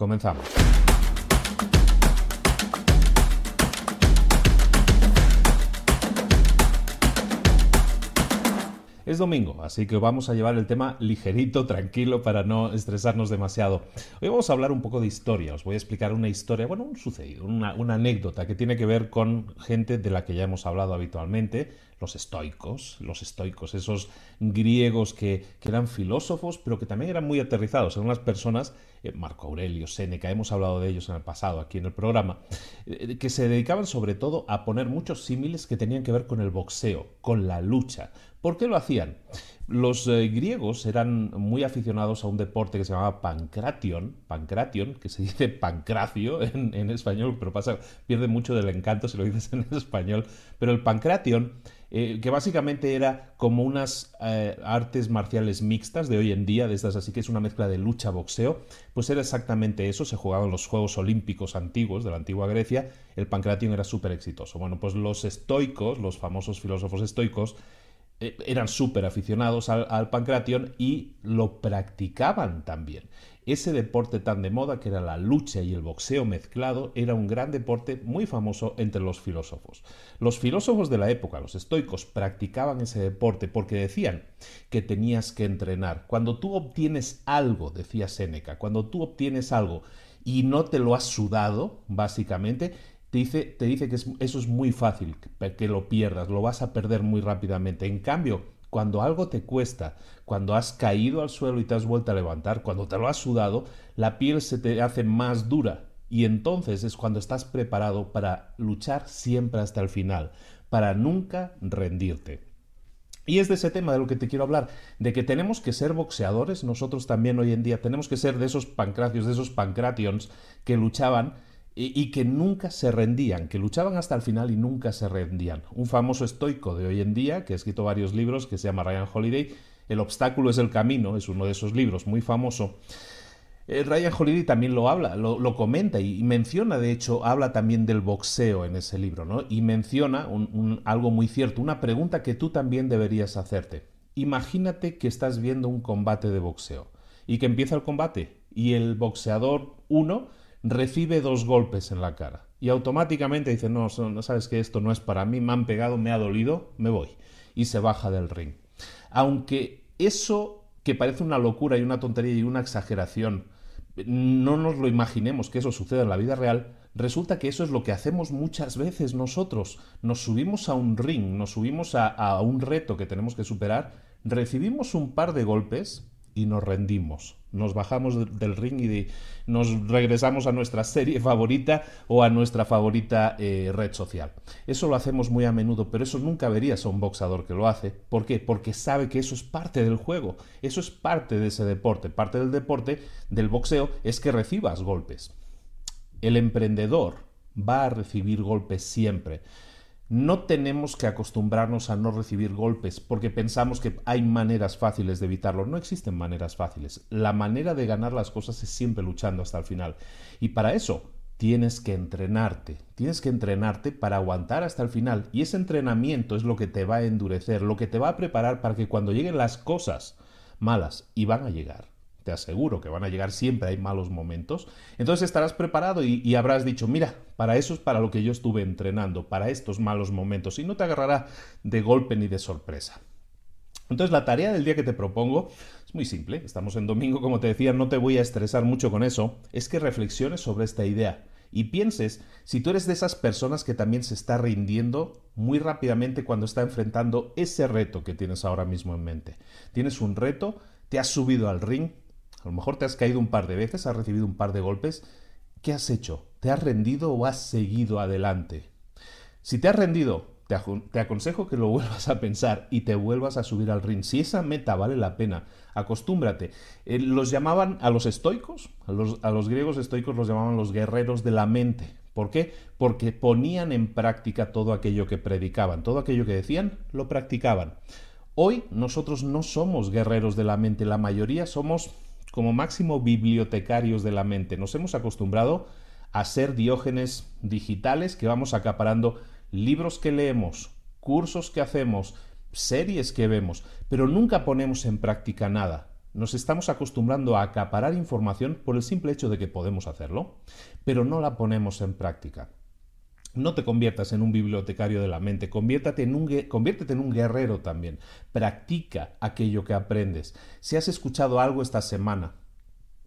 Comenzamos. Es domingo, así que vamos a llevar el tema ligerito, tranquilo, para no estresarnos demasiado. Hoy vamos a hablar un poco de historia. Os voy a explicar una historia, bueno, un sucedido, una, anécdota que tiene que ver con gente de la que ya hemos hablado habitualmente, los estoicos, los estoicos, esos griegos que, eran filósofos, pero que también eran muy aterrizados, eran unas personas, eh, Marco Aurelio, Séneca, hemos hablado de ellos en el pasado aquí en el programa, eh, que se dedicaban sobre todo a poner muchos símiles que tenían que ver con el boxeo, con la lucha. ¿Por qué lo hacían? Los eh, griegos eran muy aficionados a un deporte que se llamaba pancration, pancration, que se dice pancracio en, español, pero pasa, pierde mucho del encanto si lo dices en español, pero el pancration eh, que básicamente era como unas eh, artes marciales mixtas de hoy en día, de estas así que es una mezcla de lucha-boxeo, pues era exactamente eso, se jugaban los Juegos Olímpicos antiguos de la antigua Grecia, el pancration era súper exitoso. Bueno, pues los estoicos, los famosos filósofos estoicos, eran súper aficionados al, al y lo practicaban también. Ese deporte tan de moda que era la lucha y el boxeo mezclado era un gran deporte muy famoso entre los filósofos. Los filósofos de la época, los estoicos, practicaban ese deporte porque decían que tenías que entrenar. Cuando tú obtienes algo, decía Séneca, cuando tú obtienes algo y no te lo has sudado, básicamente, te dice, te dice que eso es muy fácil, que lo pierdas, lo vas a perder muy rápidamente. En cambio, cuando algo te cuesta, cuando has caído al suelo y te has vuelto a levantar, cuando te lo has sudado, la piel se te hace más dura y entonces es cuando estás preparado para luchar siempre hasta el final, para nunca rendirte. Y es de ese tema de lo que te quiero hablar, de que tenemos que ser boxeadores nosotros también hoy en día, tenemos que ser de esos pancracios, de esos pancrations que luchaban y, que nunca se rendían, que luchaban hasta el final y nunca se rendían. Un famoso estoico de hoy en día, que ha escrito varios libros, que se llama Ryan Holiday, El obstáculo es el camino, es uno de esos libros muy famoso. Eh, Ryan Holiday también lo habla, lo, comenta y, menciona, de hecho, habla también del boxeo en ese libro, ¿no? Y menciona algo muy cierto, una pregunta que tú también deberías hacerte. Imagínate que estás viendo un combate de boxeo y que empieza el combate y el boxeador 1 recibe dos golpes en la cara y automáticamente dice, no, no sabes que esto no es para mí, me han pegado, me ha dolido, me voy. Y se baja del ring. Aunque eso que parece una locura y una tontería y una exageración, no nos lo imaginemos que eso suceda en la vida real, resulta que eso es lo que hacemos muchas veces nosotros. Nos subimos a un ring, nos subimos a, a un reto que tenemos que superar, recibimos un par de golpes y nos rendimos. Nos bajamos del ring y nos regresamos a nuestra serie favorita o a nuestra favorita eh, red social. Eso lo hacemos muy a menudo, pero eso nunca verías a un boxador que lo hace. ¿Por qué? Porque sabe que eso es parte del juego, eso es parte de ese deporte. Parte del deporte del boxeo es que recibas golpes. El emprendedor va a recibir golpes siempre. No tenemos que acostumbrarnos a no recibir golpes porque pensamos que hay maneras fáciles de evitarlo. No existen maneras fáciles. La manera de ganar las cosas es siempre luchando hasta el final. Y para eso tienes que entrenarte. Tienes que entrenarte para aguantar hasta el final. Y ese entrenamiento es lo que te va a endurecer, lo que te va a preparar para que cuando lleguen las cosas malas, y van a llegar, te aseguro que van a llegar siempre, hay malos momentos, entonces estarás preparado y, habrás dicho, mira, para eso es para lo que yo estuve entrenando, para estos malos momentos, y no te agarrará de golpe ni de sorpresa. Entonces la tarea del día que te propongo es muy simple, estamos en domingo, como te decía, no te voy a estresar mucho con eso, es que reflexiones sobre esta idea y pienses si tú eres de esas personas que también se está rindiendo muy rápidamente cuando está enfrentando ese reto que tienes ahora mismo en mente. Tienes un reto, te has subido al ring, a lo mejor te has caído un par de veces, has recibido un par de golpes. ¿Qué has hecho? ¿Te has rendido o has seguido adelante? Si te has rendido, te, aconsejo que lo vuelvas a pensar y te vuelvas a subir al ring. Si esa meta vale la pena, acostúmbrate. Eh, los llamaban a los estoicos, a los, a los griegos estoicos los llamaban los guerreros de la mente. ¿Por qué? Porque ponían en práctica todo aquello que predicaban, todo aquello que decían, lo practicaban. Hoy nosotros no somos guerreros de la mente, la mayoría somos como máximo bibliotecarios de la mente. Nos hemos acostumbrado a ser diógenes digitales que vamos acaparando libros que leemos, cursos que hacemos, series que vemos, pero nunca ponemos en práctica nada. Nos estamos acostumbrando a acaparar información por el simple hecho de que podemos hacerlo, pero no la ponemos en práctica. No te conviertas en un bibliotecario de la mente, conviértete en un, conviértete en un guerrero también. Practica aquello que aprendes. Si has escuchado algo esta semana,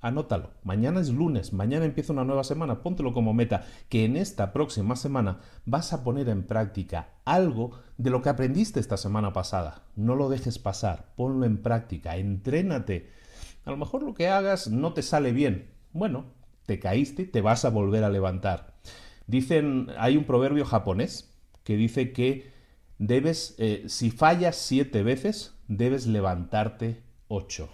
anótalo. Mañana es lunes, mañana empieza una nueva semana, póntelo como meta, que en esta próxima semana vas a poner en práctica algo de lo que aprendiste esta semana pasada. No lo dejes pasar, ponlo en práctica, entrénate. A lo mejor lo que hagas no te sale bien. Bueno, te caíste, te vas a volver a levantar. Dicen, hay un proverbio japonés que dice que debes, eh, si fallas siete veces, debes levantarte ocho.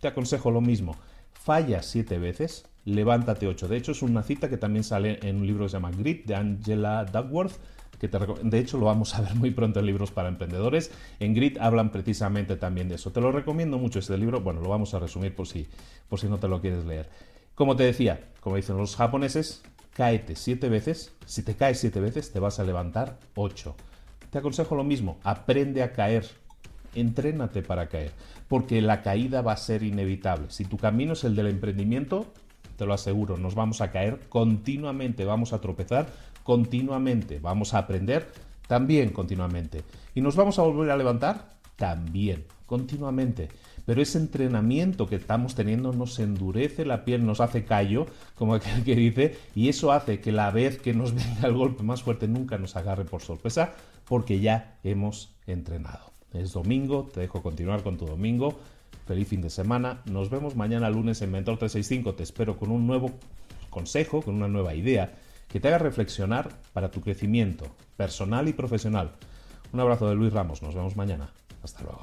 Te aconsejo lo mismo. Fallas siete veces, levántate ocho. De hecho, es una cita que también sale en un libro que se llama Grit de Angela Duckworth. Que de hecho, lo vamos a ver muy pronto en libros para emprendedores. En Grit hablan precisamente también de eso. Te lo recomiendo mucho este libro. Bueno, lo vamos a resumir por si, por si no te lo quieres leer. Como te decía, como dicen los japoneses, cáete siete veces, si te caes siete veces te vas a levantar ocho. Te aconsejo lo mismo, aprende a caer, entrénate para caer, porque la caída va a ser inevitable. Si tu camino es el del emprendimiento, te lo aseguro, nos vamos a caer continuamente, vamos a tropezar continuamente, vamos a aprender también continuamente. ¿Y nos vamos a volver a levantar? También, continuamente pero ese entrenamiento que estamos teniendo nos endurece la piel, nos hace callo, como aquel que dice, y eso hace que la vez que nos venga el golpe más fuerte nunca nos agarre por sorpresa, porque ya hemos entrenado. Es domingo, te dejo continuar con tu domingo. Feliz fin de semana. Nos vemos mañana lunes en Mentor 365. Te espero con un nuevo consejo, con una nueva idea que te haga reflexionar para tu crecimiento personal y profesional. Un abrazo de Luis Ramos. Nos vemos mañana. Hasta luego.